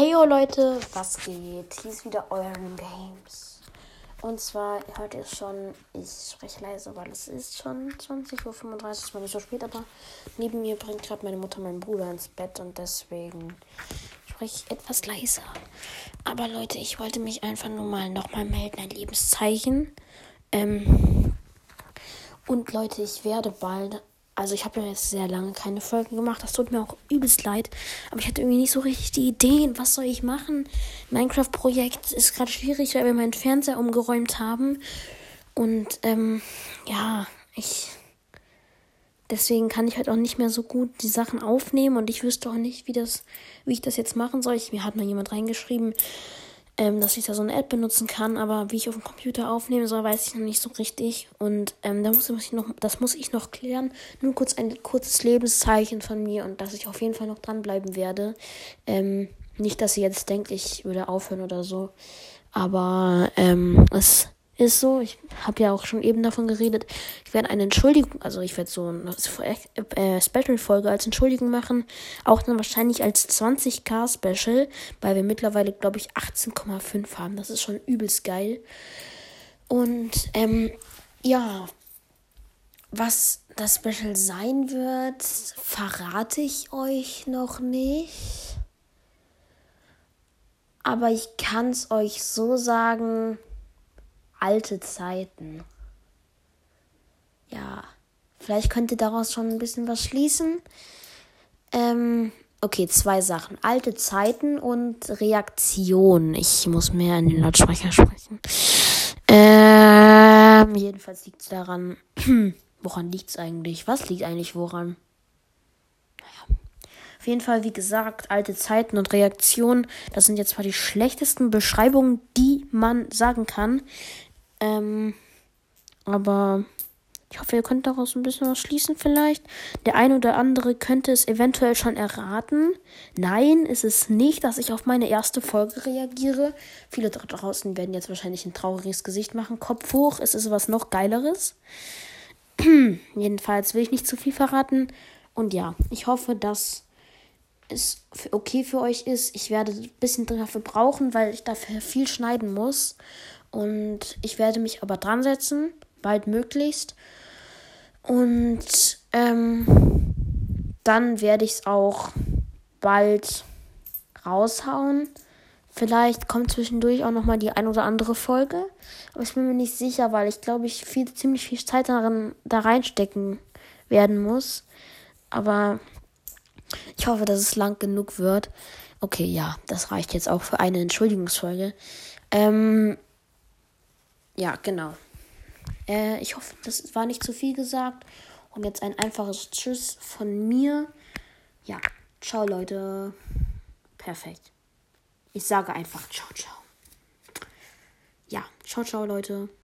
Hey yo Leute, was geht? Hier ist wieder Euren Games. Und zwar, heute ist schon, ich spreche leise, weil es ist schon 20.35 Uhr, ist mal nicht so spät, aber neben mir bringt gerade meine Mutter meinen Bruder ins Bett und deswegen spreche ich etwas leiser. Aber Leute, ich wollte mich einfach nur mal nochmal melden, ein Lebenszeichen. Ähm, und Leute, ich werde bald also ich habe ja jetzt sehr lange keine Folgen gemacht. Das tut mir auch übelst leid. Aber ich hatte irgendwie nicht so richtig die Ideen. Was soll ich machen? Minecraft-Projekt ist gerade schwierig, weil wir meinen Fernseher umgeräumt haben. Und ähm, ja, ich. Deswegen kann ich halt auch nicht mehr so gut die Sachen aufnehmen und ich wüsste auch nicht, wie das, wie ich das jetzt machen soll. Ich, mir hat mal jemand reingeschrieben, ähm, dass ich da so eine App benutzen kann, aber wie ich auf dem Computer aufnehmen soll, weiß ich noch nicht so richtig. Und ähm, da muss ich noch, das muss ich noch klären. Nur kurz ein kurzes Lebenszeichen von mir und dass ich auf jeden Fall noch dranbleiben werde. Ähm, nicht, dass ihr jetzt denkt, ich würde aufhören oder so. Aber ähm, es ist so, ich habe ja auch schon eben davon geredet, ich werde eine Entschuldigung, also ich werde so eine äh, Special-Folge als Entschuldigung machen, auch dann wahrscheinlich als 20k-Special, weil wir mittlerweile, glaube ich, 18,5 haben. Das ist schon übelst geil. Und ähm, ja, was das Special sein wird, verrate ich euch noch nicht. Aber ich kann es euch so sagen, alte Zeiten. Ja, vielleicht könnt ihr daraus schon ein bisschen was schließen. Ähm, okay, zwei Sachen. Alte Zeiten und Reaktion. Ich muss mehr in den Lautsprecher sprechen. Ähm, jedenfalls liegt es daran. woran liegt es eigentlich? Was liegt eigentlich woran? Auf jeden Fall, wie gesagt, alte Zeiten und Reaktionen. Das sind jetzt zwar die schlechtesten Beschreibungen, die man sagen kann. Ähm, aber ich hoffe, ihr könnt daraus ein bisschen was schließen vielleicht. Der eine oder andere könnte es eventuell schon erraten. Nein, ist es nicht, dass ich auf meine erste Folge reagiere. Viele da draußen werden jetzt wahrscheinlich ein trauriges Gesicht machen. Kopf hoch, es ist was noch Geileres. Jedenfalls will ich nicht zu viel verraten. Und ja, ich hoffe, dass es okay für euch ist. Ich werde ein bisschen dafür brauchen, weil ich dafür viel schneiden muss. Und ich werde mich aber dran setzen, bald möglichst. Und ähm, dann werde ich es auch bald raushauen. Vielleicht kommt zwischendurch auch noch mal die ein oder andere Folge. Aber ich bin mir nicht sicher, weil ich glaube, ich viel, ziemlich viel Zeit darin, da reinstecken werden muss. Aber ich hoffe, dass es lang genug wird. Okay, ja, das reicht jetzt auch für eine Entschuldigungsfolge. Ähm, ja, genau. Äh, ich hoffe, das war nicht zu viel gesagt. Und jetzt ein einfaches Tschüss von mir. Ja, ciao Leute. Perfekt. Ich sage einfach ciao, ciao. Ja, ciao, ciao Leute.